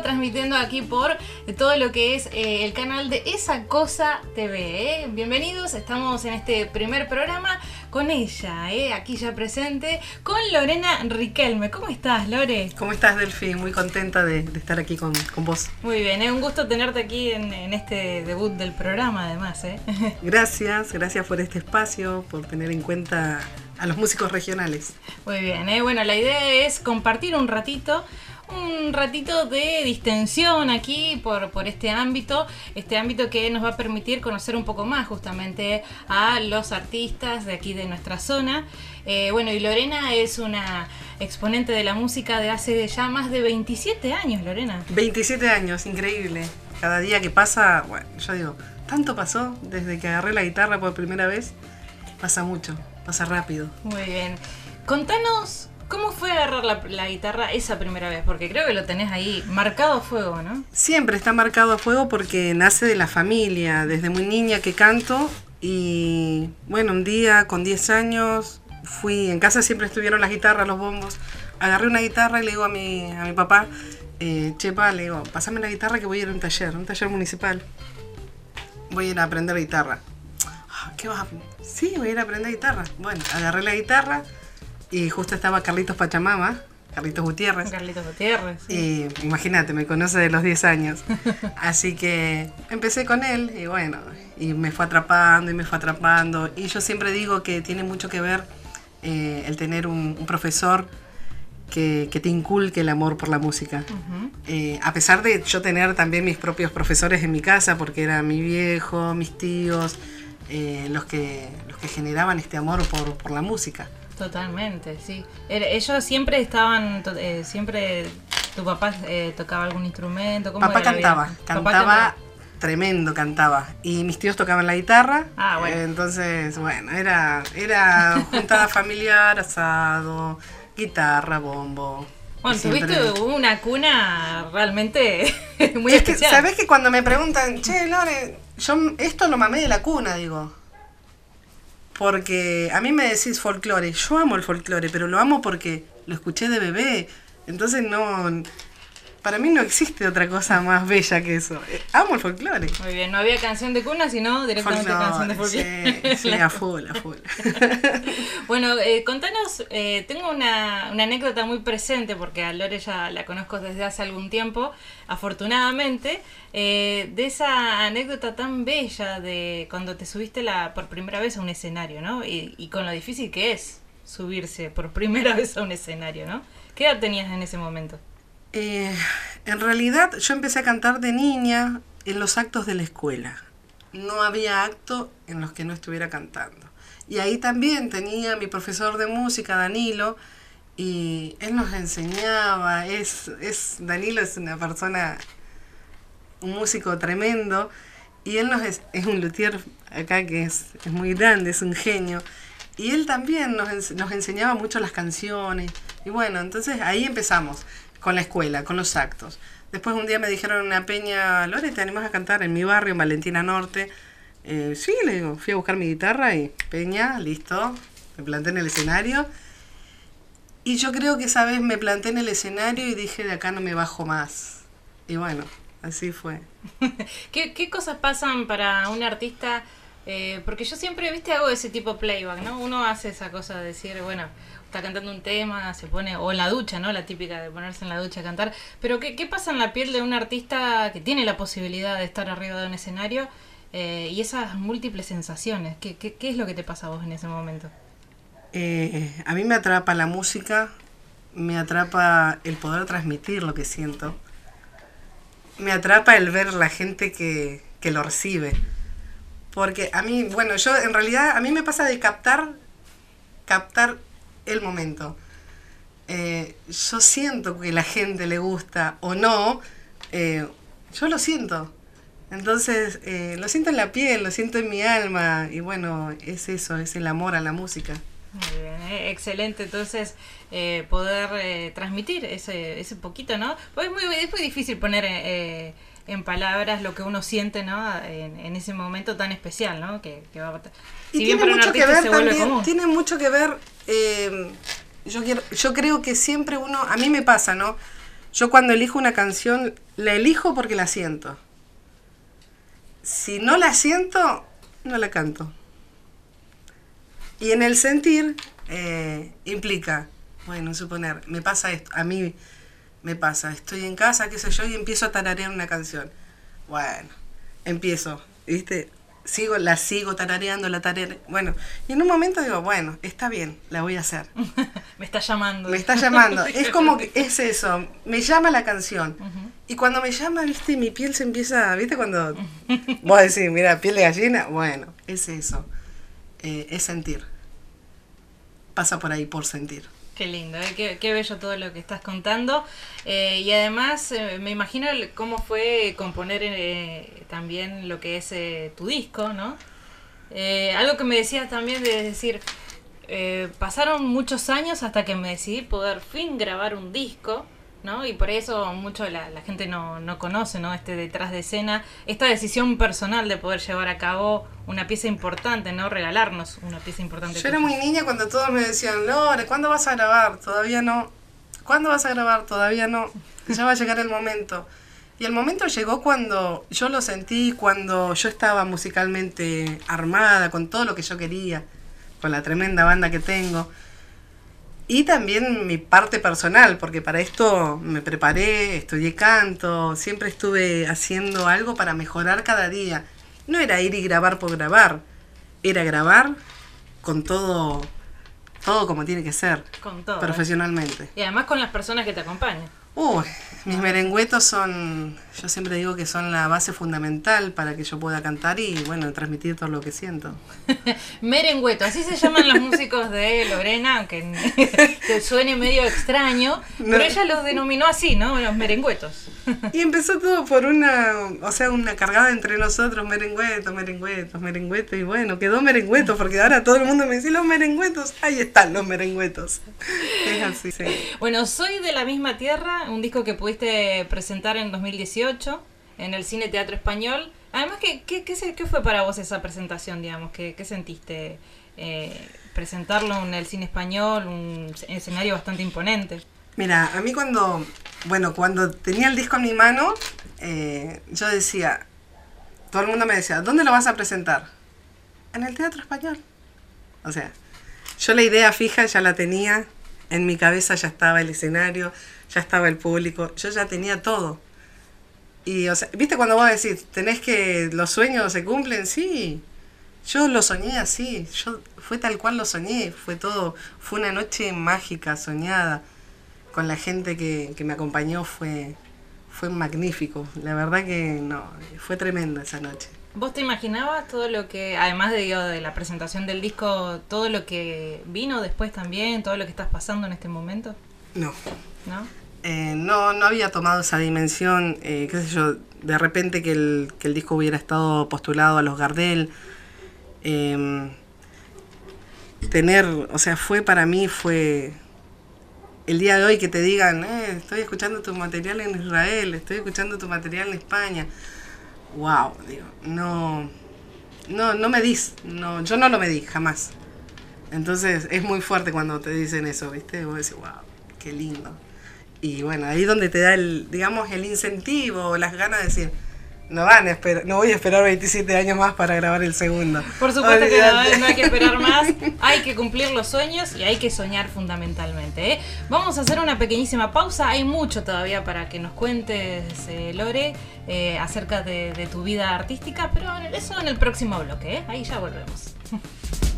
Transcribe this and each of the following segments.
vivo, transmitiendo aquí por todo lo que es eh, el canal de Esa Cosa TV. ¿eh? Bienvenidos, estamos en este primer programa con ella, ¿eh? aquí ya presente, con Lorena Riquelme. ¿Cómo estás, Lore? ¿Cómo estás, Delphi? Muy contenta de, estar aquí con, vos. Muy bien, es un gusto tenerte aquí en, este debut del programa, además. Gracias, gracias por este espacio, por tener en cuenta a los músicos regionales. Muy bien, ¿eh? bueno, la idea es compartir un ratito un ratito de distensión aquí por, por este ámbito, este ámbito que nos va a permitir conocer un poco más justamente a los artistas de aquí de nuestra zona. Eh, bueno, y Lorena es una exponente de la música de hace ya más de 27 años, Lorena. 27 años, increíble. Cada día que pasa, bueno, yo digo, tanto pasó desde que agarré la guitarra por primera vez, pasa mucho, pasa rápido. Muy bien. Contanos ¿Cómo fue agarrar la, guitarra esa primera vez? Porque creo que lo tenés ahí marcado a fuego, ¿no? Siempre está marcado a fuego porque nace de la familia, desde muy niña que canto y bueno, un día con 10 años fui, en casa siempre estuvieron las guitarras, los bombos, agarré una guitarra y le digo a mi, a mi papá, eh, chepa, le digo, pásame la guitarra que voy a ir a un taller, un taller municipal. Voy a ir a aprender guitarra. Ah, ¿Qué vas a Sí, voy a ir a aprender guitarra. Bueno, agarré la guitarra y justo estaba Carlitos Pachamama, Carlitos Gutiérrez. Carlitos Gutiérrez. Y imagínate, me conoce de los 10 años. Así que empecé con él y bueno, y me fue atrapando y me fue atrapando. Y yo siempre digo que tiene mucho que ver eh, el tener un, profesor que, te inculque el amor por la música. Eh, a pesar de yo tener también mis propios profesores en mi casa, porque era mi viejo, mis tíos, eh, los, que, los que generaban este amor por, por la música. Totalmente, sí. Ellos siempre estaban, eh, siempre tu papá eh, tocaba algún instrumento. papá cantaba, cantaba, tremendo, cantaba. Y mis tíos tocaban la guitarra. Ah, bueno. entonces, bueno, era, era juntada familiar, asado, guitarra, bombo. Bueno, tuviste una cuna realmente muy es especial. Que, ¿Sabes que cuando me preguntan, che, Lore, yo esto lo mamé de la cuna, digo? Porque a mí me decís folclore, yo amo el folclore, pero lo amo porque lo escuché de bebé. Entonces no, para mí no existe otra cosa más bella que eso. Eh, amo el folclore. Muy bien, no había canción de cuna, sino directamente canción de folclore. Sí, sí a full, a full. bueno, eh, contanos, eh, tengo una, una, anécdota muy presente, porque a Lore ya la conozco desde hace algún tiempo, afortunadamente, de esa anécdota tan bella de cuando te subiste la, por primera vez a un escenario, ¿no? Y, y con lo difícil que es subirse por primera vez a un escenario, ¿no? ¿Qué edad tenías en ese momento? Eh, en realidad yo empecé a cantar de niña en los actos de la escuela. No había acto en los que no estuviera cantando. Y ahí también tenía mi profesor de música, Danilo, y él nos enseñaba, es, es Danilo es una persona, un músico tremendo, y él nos es, un luthier acá que es, es, muy grande, es un genio, y él también nos, nos enseñaba mucho las canciones, y bueno, entonces ahí empezamos con la escuela, con los actos. Después un día me dijeron una peña, Lore, ¿te animas a cantar en mi barrio, en Valentina Norte? Eh, sí, le digo, fui a buscar mi guitarra y peña, listo, me planté en el escenario. Y yo creo que esa vez me planté en el escenario y dije, de acá no me bajo más. Y bueno, así fue. ¿Qué, ¿Qué, cosas pasan para un artista? Eh, porque yo siempre, viste, hago ese tipo playback, ¿no? Uno hace esa cosa de decir, bueno, está cantando un tema, se pone, o en la ducha, ¿no? La típica de ponerse en la ducha a cantar. Pero ¿qué, qué pasa en la piel de un artista que tiene la posibilidad de estar arriba de un escenario eh, y esas múltiples sensaciones? ¿Qué, ¿Qué, qué, es lo que te pasa a vos en ese momento? Eh, a mí me atrapa la música, me atrapa el poder transmitir lo que siento, me atrapa el ver la gente que, que lo recibe. Porque a mí, bueno, yo en realidad, a mí me pasa de captar, captar el momento. Eh, yo siento que la gente le gusta o no, eh, yo lo siento. Entonces, eh, lo siento en la piel, lo siento en mi alma y bueno, es eso, es el amor a la música. Muy bien, excelente. Entonces, poder transmitir ese, ese poquito, ¿no? Pues es muy, es muy difícil poner en palabras lo que uno siente, ¿no? En, ese momento tan especial, ¿no? Que, va y tiene mucho que ver también, tiene mucho que ver, Yo, quiero, yo creo que siempre uno, a mí me pasa, ¿no? Yo cuando elijo una canción, la elijo porque la siento. Si no la siento, no la canto. Y en el sentir eh, implica, bueno, suponer, me pasa esto, a mí me pasa, estoy en casa, qué sé yo, y empiezo a tararear una canción. Bueno, empiezo, ¿viste? Sigo, la sigo tarareando, la tarareando. Bueno, y en un momento digo, bueno, está bien, la voy a hacer. me está llamando. Me está llamando. es como que es eso, me llama la canción. Y cuando me llama, viste, mi piel se empieza, viste, cuando vos decís, mira, piel de gallina, bueno, es eso, eh, es sentir. Pasa por ahí, por sentir. Qué lindo, ¿eh? qué, bello todo lo que estás contando. Eh, y además eh, me imagino cómo fue componer también lo que es tu disco, ¿no? algo que me decías también de decir, pasaron muchos años hasta que me decidí poder fin grabar un disco. ¿No? Y por eso mucho la, la gente no, no, conoce, ¿no? Este detrás de escena, esta decisión personal de poder llevar a cabo una pieza importante, ¿no? Regalarnos una pieza importante. Yo era muy niña cuando todos me decían, Lore, ¿cuándo vas a grabar? Todavía no. ¿Cuándo vas a grabar? Todavía no. Ya va a llegar el momento. Y el momento llegó cuando yo lo sentí, cuando yo estaba musicalmente armada, con todo lo que yo quería, con la tremenda banda que tengo. Y también mi parte personal, porque para esto me preparé, estudié canto, siempre estuve haciendo algo para mejorar cada día. No era ir y grabar por grabar, era grabar con todo, todo como tiene que ser. Con todo. Profesionalmente. Y además con las personas que te acompañan. Uy, mis merengüetos son, yo siempre digo que son la base fundamental para que yo pueda cantar y, bueno, transmitir todo lo que siento. Merengüeto, así se llaman los músicos de Lorena, aunque te suene medio extraño, pero ella los denominó así, ¿no? Los merengüetos. Y empezó todo por una, o sea, una cargada entre nosotros, merengüetos, merengüetos, merengüetos, y bueno, quedó merengüetos, porque ahora todo el mundo me dice los merengüetos, ahí están los merengüetos. Es así, sí. Bueno, soy de la misma tierra, un disco que pudiste presentar en 2018 en el Cine Teatro Español. Además, ¿qué, qué, qué, fue para vos esa presentación, digamos? ¿Qué, qué sentiste eh, presentarlo en el Cine Español, un escenario bastante imponente? Mira, a mí cuando, bueno, cuando tenía el disco en mi mano, eh, yo decía, todo el mundo me decía, ¿dónde lo vas a presentar? En el Teatro Español. O sea, yo la idea fija ya la tenía, en mi cabeza ya estaba el escenario, ya estaba el público, yo ya tenía todo. Y, o sea, ¿viste cuando vos decís, tenés que, los sueños se cumplen? Sí, yo lo soñé así, yo fue tal cual lo soñé, fue todo, fue una noche mágica, soñada, con la gente que, que me acompañó, fue, fue magnífico, la verdad que no, fue tremenda esa noche. ¿Vos te imaginabas todo lo que, además de, de la presentación del disco, todo lo que vino después también, todo lo que estás pasando en este momento? No. ¿No? Eh, no, no había tomado esa dimensión, eh, qué sé yo, de repente que el, que el disco hubiera estado postulado a los Gardel. Em, tener, o sea, fue para mí, fue el día de hoy que te digan, eh, estoy escuchando tu material en Israel, estoy escuchando tu material en España. Wow, digo, no, no, no me dis, no, yo no lo medí jamás. Entonces es muy fuerte cuando te dicen eso, ¿viste? Vos decís, wow, qué lindo. Y bueno, ahí donde te da el, digamos, el incentivo, las ganas de decir, no van a esperar, no voy a esperar 27 años más para grabar el segundo. Por supuesto que no, no, hay que esperar más, hay que cumplir los sueños y hay que soñar fundamentalmente. ¿eh? Vamos a hacer una pequeñísima pausa, hay mucho todavía para que nos cuentes, eh, Lore, eh, acerca de, de, tu vida artística, pero eso en el próximo bloque, ahí ya volvemos.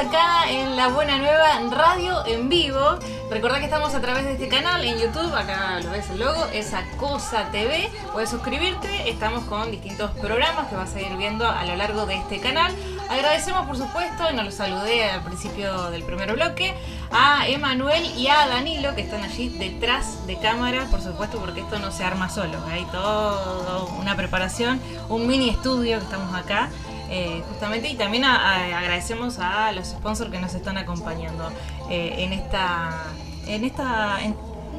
acá en La Buena Nueva Radio en vivo. Recordá que estamos a través de este canal en YouTube, acá lo ves el logo, esa cosa TV. Puedes suscribirte, estamos con distintos programas que vas a ir viendo a lo largo de este canal. Agradecemos por supuesto, y nos lo saludé al principio del primer bloque, a Emanuel y a Danilo que están allí detrás de cámara, por supuesto, porque esto no se arma solo. Hay toda una preparación, un mini estudio que estamos acá. Eh, justamente y también agradecemos a los sponsors que nos están acompañando eh, en esta en esta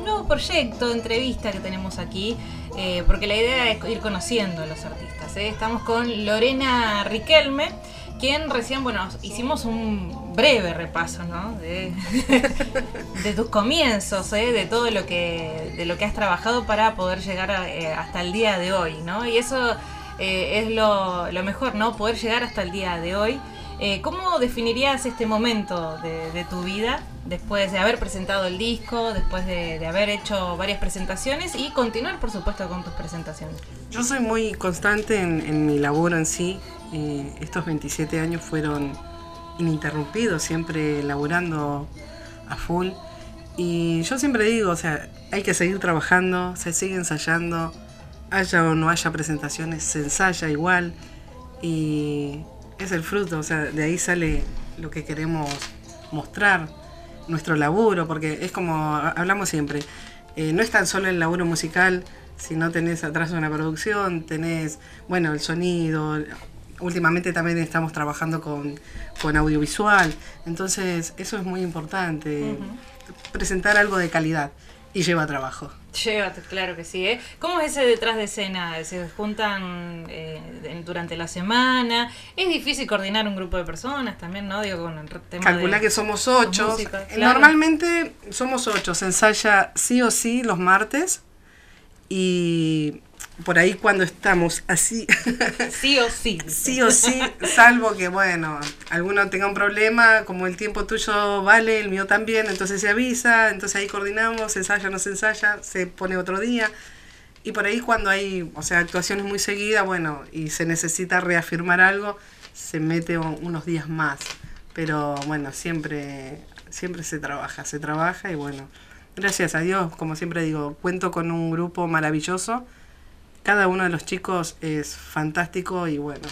nuevo proyecto entrevista que tenemos aquí eh, porque la idea es ir conociendo a los artistas estamos con Lorena Riquelme quien recién bueno hicimos un breve repaso ¿no? de, de tus comienzos de todo lo que de lo que has trabajado para poder llegar hasta el día de hoy no y eso eh, es lo, mejor, ¿no? Poder llegar hasta el día de hoy. Eh, ¿Cómo definirías este momento de, tu vida después de haber presentado el disco, después de, haber hecho varias presentaciones y continuar, por supuesto, con tus presentaciones? Yo soy muy constante en, mi labor en sí. Eh, estos 27 años fueron ininterrumpidos, siempre laborando a full. Y yo siempre digo, o sea, hay que seguir trabajando, se sigue ensayando, haya o no haya presentaciones, se ensaya igual y es el fruto, o sea, de ahí sale lo que queremos mostrar, nuestro laburo, porque es como hablamos siempre, eh, no es tan solo el laburo musical, si no tenés atrás una producción, tenés, bueno, el sonido, últimamente también estamos trabajando con, audiovisual, entonces eso es muy importante, presentar algo de calidad y lleva trabajo. Lleva, claro que sí. ¿eh? ¿Cómo es ese detrás de escena? ¿Se juntan eh, durante la semana? ¿Es difícil coordinar un grupo de personas también, no? Digo, con el tema Calcula que somos ocho. Normalmente somos ocho. Se ensaya sí o sí los martes. Y por ahí cuando estamos así. Sí o sí. sí o sí, salvo que, bueno, alguno tenga un problema, como el tiempo tuyo vale, el mío también, entonces se avisa, entonces ahí coordinamos, se ensaya, no se ensaya, se pone otro día. Y por ahí cuando hay, o sea, actuaciones muy seguidas, bueno, y se necesita reafirmar algo, se mete unos días más. Pero bueno, siempre, siempre se trabaja, se trabaja y bueno, gracias a Dios, como siempre digo, cuento con un grupo maravilloso cada uno de los chicos es fantástico y bueno,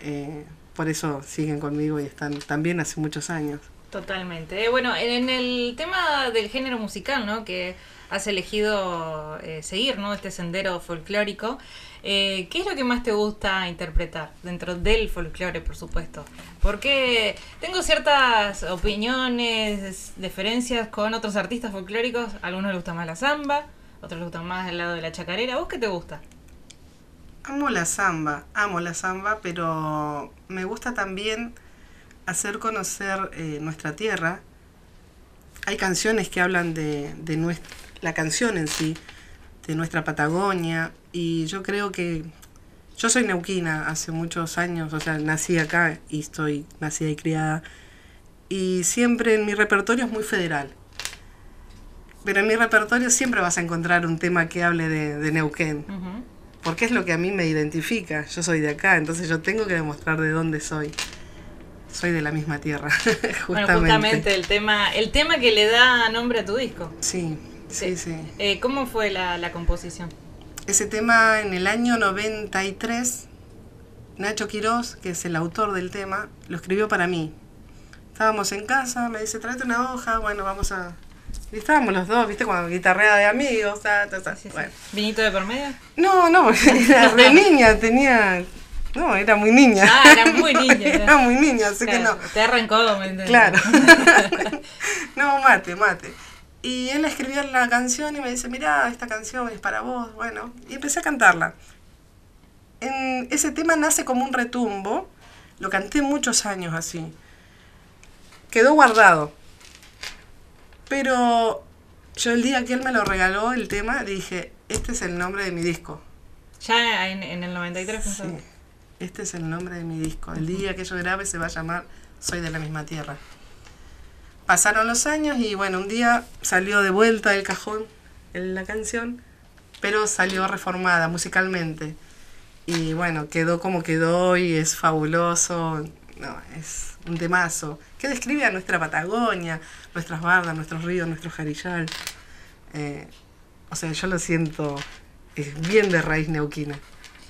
eh, por eso siguen conmigo y están también hace muchos años. Totalmente. Eh, bueno, en el tema del género musical, ¿no? Que has elegido eh, seguir, ¿no? Este sendero folclórico. ¿Qué es lo que más te gusta interpretar dentro del folclore, por supuesto? Porque tengo ciertas opiniones, diferencias con otros artistas folclóricos. A algunos les gusta más la samba, otros les gusta más el lado de la chacarera. ¿Vos qué te gusta? Amo la samba, amo la samba, pero me gusta también hacer conocer eh, nuestra tierra. Hay canciones que hablan de, de nuestra, la canción en sí, de nuestra Patagonia, y yo creo que yo soy neuquina hace muchos años, o sea, nací acá y estoy nacida y criada, y siempre en mi repertorio es muy federal. Pero en mi repertorio siempre vas a encontrar un tema que hable de, Neuquén porque es lo que a mí me identifica. Yo soy de acá, entonces yo tengo que demostrar de dónde soy. Soy de la misma tierra, justamente. Bueno, justamente el tema, el tema que le da nombre a tu disco. Sí, sí, sí. Eh, ¿Cómo fue la, la composición? Ese tema en el año 93, Nacho Quirós, que es el autor del tema, lo escribió para mí. Estábamos en casa, me dice, tráete una hoja, bueno, vamos a, y estábamos los dos, ¿viste? Cuando guitarrea de amigos, bueno. ¿Vinito de por medio? No, no, era re niña, tenía. No, era muy niña. Ah, era muy niña. Era, muy niña, así que no. Te arrancó, ¿me Claro. no, mate, mate. Y él escribió la canción y me dice, mirá, esta canción es para vos, bueno. Y empecé a cantarla. En ese tema nace como un retumbo. Lo canté muchos años así. Quedó guardado pero yo el día que él me lo regaló, el tema, dije, este es el nombre de mi disco. ¿Ya en, el 93 Sí, este es el nombre de mi disco. El día que yo grabe se va a llamar Soy de la misma tierra. Pasaron los años y bueno, un día salió de vuelta del cajón la canción, pero salió reformada musicalmente. Y bueno, quedó como quedó y es fabuloso. No, es un temazo que describe a nuestra Patagonia, nuestras bardas, nuestros ríos, nuestro jarillal. Eh, o sea, yo lo siento es bien de raíz neuquina.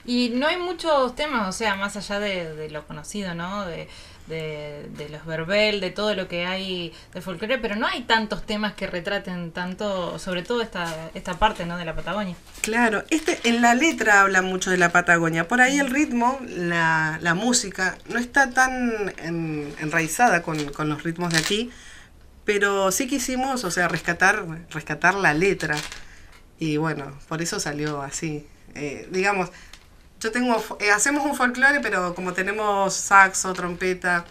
Y no hay muchos temas, o sea, más allá de, de lo conocido, ¿no? De, de, los verbel, de todo lo que hay de folclore, pero no hay tantos temas que retraten tanto, sobre todo esta, esta parte ¿no? de la Patagonia. Claro, este en la letra habla mucho de la Patagonia. Por ahí el ritmo, la, la música, no está tan en, enraizada con, con los ritmos de aquí, pero sí quisimos, o sea, rescatar, rescatar la letra. Y bueno, por eso salió así. Eh, digamos, yo tengo, eh, hacemos un folclore, pero como tenemos saxo, trompeta,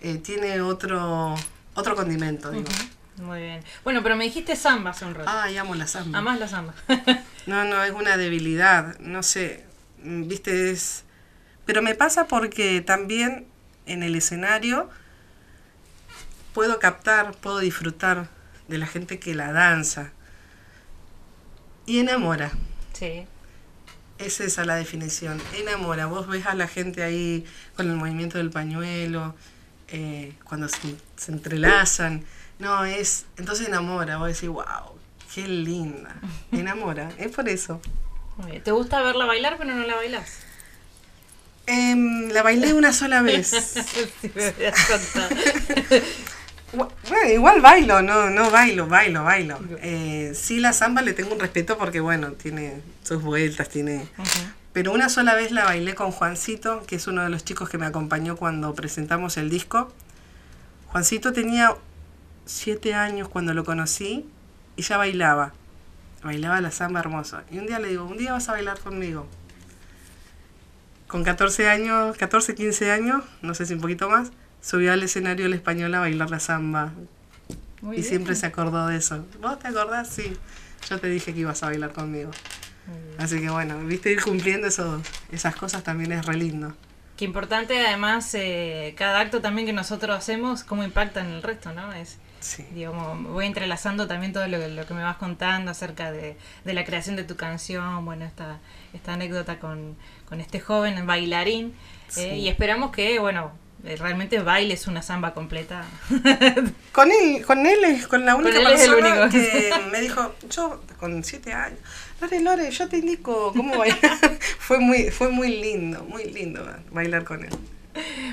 eh, tiene otro, otro condimento, digo. Muy bien. Bueno, pero me dijiste samba hace un rato. Ay, amo la samba. Amás la samba. no, no, es una debilidad, no sé, mm, viste, es... Pero me pasa porque también en el escenario puedo captar, puedo disfrutar de la gente que la danza. Y enamora. Sí. Es esa la definición, enamora. Vos ves a la gente ahí con el movimiento del pañuelo, eh, cuando se, se, entrelazan. No, es. Entonces enamora. Vos decís, wow, qué linda. Enamora, es por eso. ¿Te gusta verla bailar, pero no la bailas? Eh, la bailé una sola vez. sí, me. Bueno, igual bailo, no, no bailo, bailo, bailo. Eh, sí, la samba le tengo un respeto porque, bueno, tiene sus vueltas, tiene... Uh -huh. Pero una sola vez la bailé con Juancito, que es uno de los chicos que me acompañó cuando presentamos el disco. Juancito tenía siete años cuando lo conocí y ya bailaba. Bailaba la samba hermoso. Y un día le digo, un día vas a bailar conmigo. Con 14 años, 14, 15 años, no sé si un poquito más, subió al escenario el español a bailar la samba. Muy y bien. siempre se acordó de eso. ¿Vos te acordás? Sí. Yo te dije que ibas a bailar conmigo. Así que bueno, viste ir cumpliendo eso, esas cosas también es re lindo. Qué importante además eh, cada acto también que nosotros hacemos, cómo impacta en el resto, ¿no? Es, sí. digamos, voy entrelazando también todo lo, lo que me vas contando acerca de, de, la creación de tu canción, bueno, esta, esta anécdota con, con este joven bailarín. Sí. Eh, y esperamos que, bueno, eh, realmente bailes una samba completa. con él, con él es con la única con persona que me dijo, yo con siete años, Lore, Lore, yo te indico cómo bailar. fue muy, fue muy lindo, muy lindo bailar con él.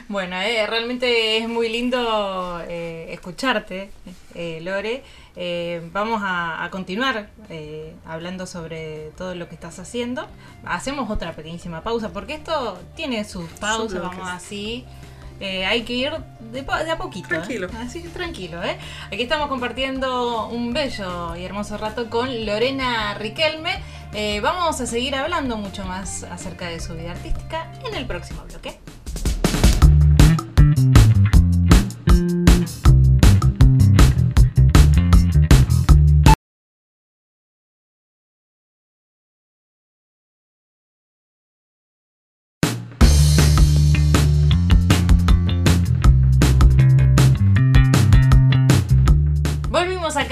Bueno, eh, realmente es muy lindo eh, escucharte, eh, Lore. vamos a, a continuar hablando sobre todo lo que estás haciendo. Hacemos otra pequeñísima pausa, porque esto tiene sus pausas, vamos así. Eh, hay que ir de, de a poquito. Tranquilo. ¿eh? Así tranquilo, ¿eh? Aquí estamos compartiendo un bello y hermoso rato con Lorena Riquelme. Eh, vamos a seguir hablando mucho más acerca de su vida artística en el próximo bloque.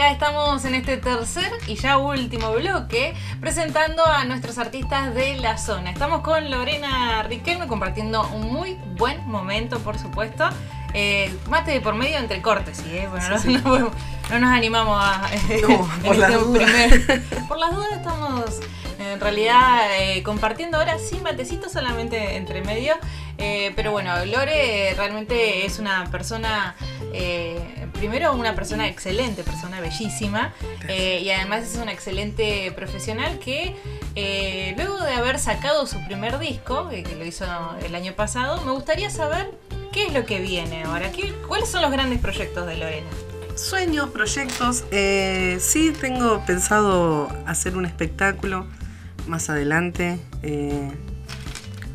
Acá estamos en este tercer y ya último bloque presentando a nuestros artistas de la zona. Estamos con Lorena Riquelme compartiendo un muy buen momento, por supuesto. Eh, mate de por medio entre cortes, ¿sí? Eh? Bueno, sí, no, sí. No, no, nos animamos a... No, por, las primer, por las dudas estamos en realidad eh, compartiendo ahora sin matecito solamente entre medio. Eh, pero bueno, Lore realmente es una persona, eh, primero una persona excelente, persona bellísima, eh, y además es una excelente profesional que luego de haber sacado su primer disco, que lo hizo el año pasado, me gustaría saber qué es lo que viene ahora, ¿Qué, cuáles son los grandes proyectos de Lorena. Sueños, proyectos, sí tengo pensado hacer un espectáculo más adelante. Eh,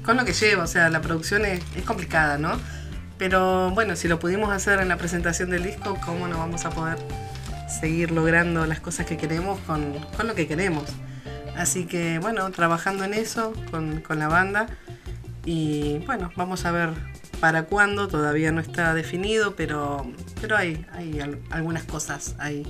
con lo que lleva, o sea, la producción es, es, complicada, ¿no? Pero bueno, si lo pudimos hacer en la presentación del disco, ¿cómo no vamos a poder seguir logrando las cosas que queremos con, con lo que queremos? Así que bueno, trabajando en eso con, con la banda y bueno, vamos a ver para cuándo, todavía no está definido, pero, pero hay, hay algunas cosas ahí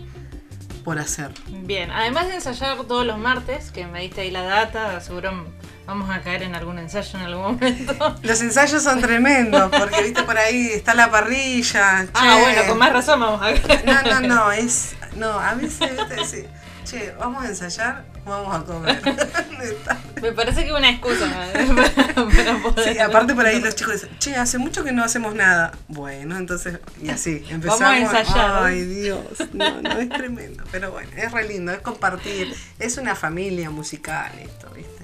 por hacer. Bien, además de ensayar todos los martes, que me diste ahí la data, seguro vamos a caer en algún ensayo en algún momento. Los ensayos son tremendos, porque viste por ahí está la parrilla. Ah, che. bueno, con más razón vamos a caer. No, no, no, es. No, a veces viste, sí, che, vamos a ensayar, vamos a comer. Me parece que es una excusa para, para poder. Sí, aparte por ahí los chicos dicen, che, hace mucho que no hacemos nada. Bueno, entonces, y así, empezamos. Vamos a ensayar. Ay, Dios, no, no, es tremendo. Pero bueno, es re lindo, es compartir. Es una familia musical esto, ¿viste?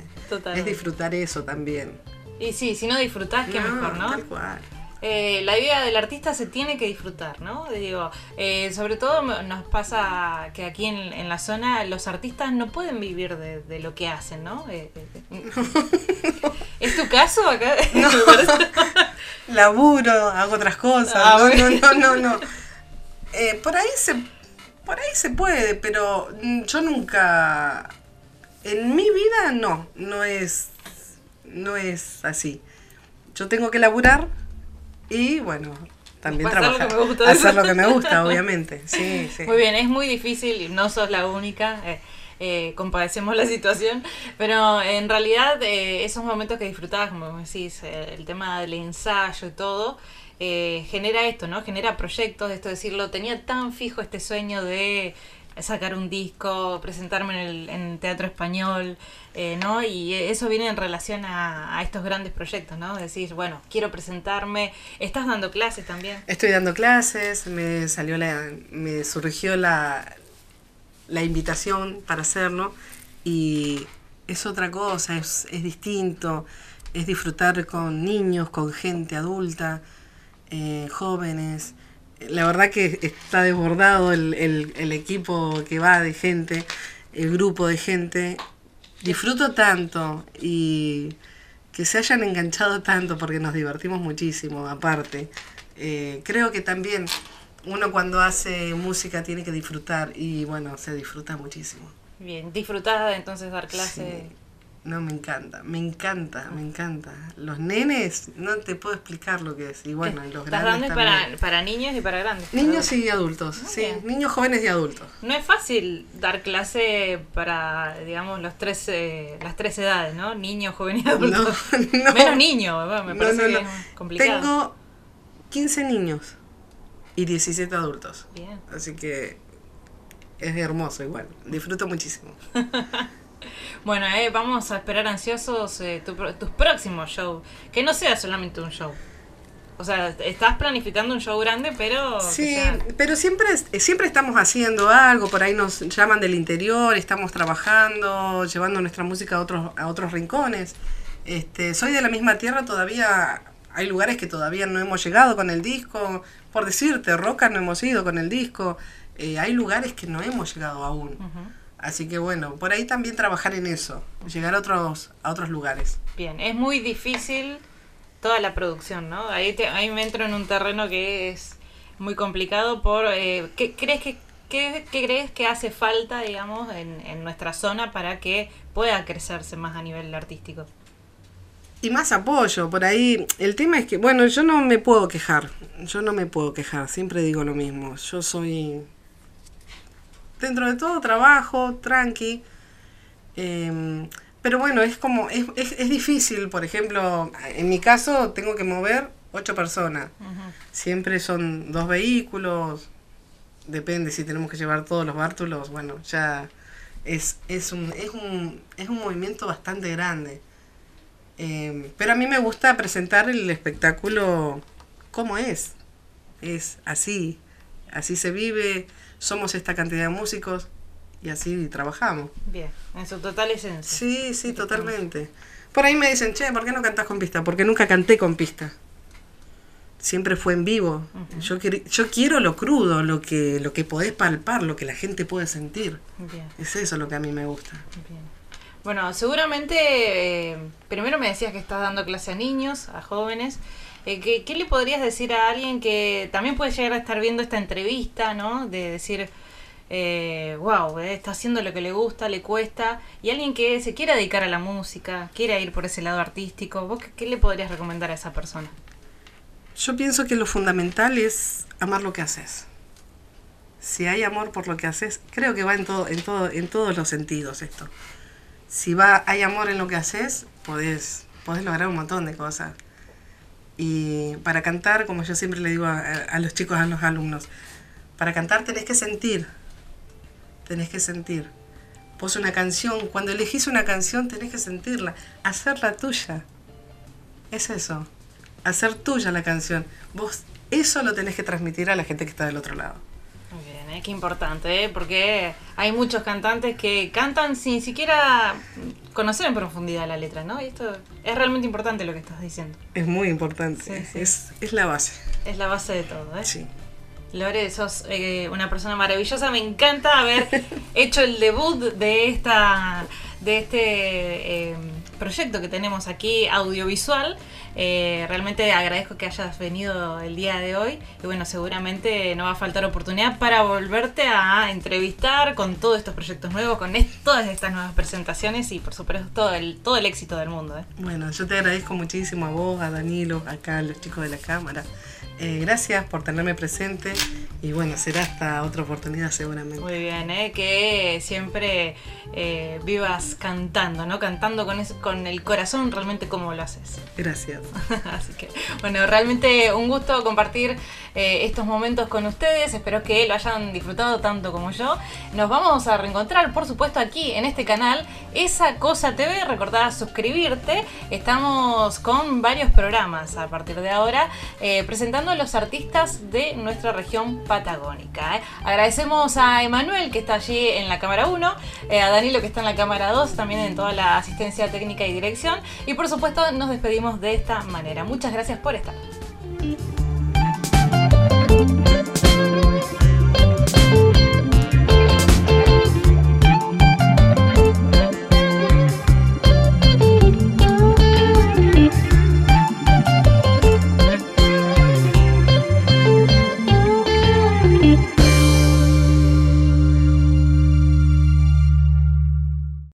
Es disfrutar eso también. Y sí, si no disfrutás, qué mejor, ¿no? Tal cual. Eh, la vida del artista se tiene que disfrutar, ¿no? Digo, eh, sobre todo nos pasa que aquí en, en la zona los artistas no pueden vivir de, de lo que hacen, ¿no? Eh, eh, ¿Es tu caso acá? No. Laburo, hago otras cosas. Ah, no, bueno. no, no, no, no. Eh, por ahí se por ahí se puede, pero mm, yo nunca en mi vida no, no es no es así. Yo tengo que laburar y bueno, también Hacer lo que trabajar. me gusta. Hacer lo que me gusta, obviamente. Sí, sí. Muy bien, es muy difícil y no sos la única. eh, eh, compadecemos la situación, pero en realidad eh, esos momentos que disfrutabas, como decís, eh, el tema del ensayo y todo, genera esto, ¿no? Genera proyectos, esto de decirlo, tenía tan fijo este sueño de sacar un disco, presentarme en el en teatro español, eh, ¿no? Y eso viene en relación a, estos grandes proyectos, ¿no? Decir, bueno, quiero presentarme, estás dando clases también. Estoy dando clases, me salió la, me surgió la, la invitación para hacerlo y es otra cosa, es, es distinto, es disfrutar con niños, con gente adulta, eh, jóvenes. La verdad que está desbordado el, el, el equipo que va de gente, el grupo de gente. Disfruto tanto y que se hayan enganchado tanto porque nos divertimos muchísimo, aparte. Eh, creo que también uno cuando hace música tiene que disfrutar y bueno, se disfruta muchísimo. Bien, disfrutás de entonces dar clase. Sí. No, me encanta, me encanta, me encanta. Los nenes, no te puedo explicar lo que es. Y bueno, y los Estás grandes dando para, para niños y para grandes. Niños y adultos, Muy sí, niños jóvenes y adultos. No es fácil dar clase para, digamos, los tres, eh, las tres edades, ¿no? Niños, jóvenes y adultos. No, no. Menos niños, bueno, me No, parece que es complicado. Tengo 15 niños y 17 adultos. Bien. Así que es hermoso igual. Disfruto muchísimo. Bueno, eh, vamos a esperar ansiosos eh, tu tus próximos shows. Que no sea solamente un show. O sea, estás planificando un show grande, pero... Sí, sea- pero siempre, siempre estamos haciendo algo, por ahí nos llaman del interior, estamos trabajando, llevando nuestra música a otros, a otros rincones. Este, soy de la misma tierra, todavía hay lugares que todavía no hemos llegado con el disco. Por decirte, Roca no hemos ido con el disco. Eh, hay lugares que no hemos llegado aún. Así que bueno, por ahí también trabajar en eso, llegar a otros, a otros lugares. Bien, es muy difícil toda la producción, ¿no? Ahí, te- ahí me entro en un terreno que es muy complicado por... Eh, ¿qué, crees que, qué, qué crees que hace falta, digamos, en, en nuestra zona para que pueda crecerse más a nivel artístico? Y más apoyo, por ahí. El tema es que, bueno, yo no me puedo quejar. Yo no me puedo quejar, siempre digo lo mismo. Yo soy. Dentro de todo trabajo, tranqui. em, pero bueno, es como. Es, es, es difícil, por ejemplo, en mi caso tengo que mover ocho personas. Siempre son dos vehículos. Depende si tenemos que llevar todos los bártulos. Bueno, ya es, es, un, es, un, es un movimiento bastante grande. Eh, pero a mí me gusta presentar el espectáculo como es. Es así. Así se vive. Somos esta cantidad de músicos y así trabajamos. Bien, en su total esencia. Sí, sí, totalmente. Por ahí me dicen, che, ¿por qué no cantás con pista? Porque nunca canté con pista. Siempre fue en vivo. Yo, quer- yo quiero lo crudo, lo que, lo que podés palpar, lo que la gente puede sentir. Bien. Es eso lo que a mí me gusta. Bien. Bueno, seguramente, eh, primero me decías que estás dando clase a niños, a jóvenes. Eh, ¿qué, le podrías decir a alguien que también puede llegar a estar viendo esta entrevista, ¿no? De decir, eh, wow, eh, está haciendo lo que le gusta, le cuesta. Y alguien que se quiera dedicar a la música, quiera ir por ese lado artístico, ¿vos qué, qué le podrías recomendar a esa persona? Yo pienso que lo fundamental es amar lo que haces. si hay amor por lo que haces, creo que va en todo, en todo, en todos los sentidos esto. Si va, hay amor en lo que haces, podés, podés lograr un montón de cosas. Y para cantar, como yo siempre le digo a, los chicos, a los alumnos, para cantar tenés que sentir, tenés que sentir. Vos una canción, cuando elegís una canción tenés que sentirla, hacerla tuya. Es eso, hacer tuya la canción. Vos eso lo tenés que transmitir a la gente que está del otro lado. Muy bien, ¿eh? qué importante, ¿eh? porque hay muchos cantantes que cantan sin siquiera conocer en profundidad la letra, ¿no? Y esto es realmente importante lo que estás diciendo. Es muy importante, Es, es la base. Es la base de todo, ¿eh? Sí. Lore, sos eh, una persona maravillosa. Me encanta haber hecho el debut de esta de este eh, proyecto que tenemos aquí audiovisual. Eh, realmente agradezco que hayas venido el día de hoy y bueno, seguramente no va a faltar oportunidad para volverte a entrevistar con todos estos proyectos nuevos, con todas estas nuevas presentaciones y por supuesto todo el, todo el éxito del mundo. Bueno, yo te agradezco muchísimo a vos, a Danilo, acá a los chicos de la cámara. Eh, gracias por tenerme presente y bueno, será hasta otra oportunidad seguramente. Muy bien, ¿eh? que siempre eh, vivas cantando, ¿no? Cantando con, con el corazón realmente como lo haces. Gracias. Así que, bueno, realmente un gusto compartir estos momentos con ustedes. Espero que lo hayan disfrutado tanto como yo. Nos vamos a reencontrar, por supuesto, aquí en este canal, Esa Cosa TV. Recordá suscribirte. Estamos con varios programas a partir de ahora presentando a los artistas de nuestra región patagónica. ¿eh? Agradecemos a Emanuel que está allí en la cámara 1, eh, a Danilo que está en la cámara 2, también en toda la asistencia técnica y dirección. Y por supuesto nos despedimos de esta manera. Muchas gracias por estar.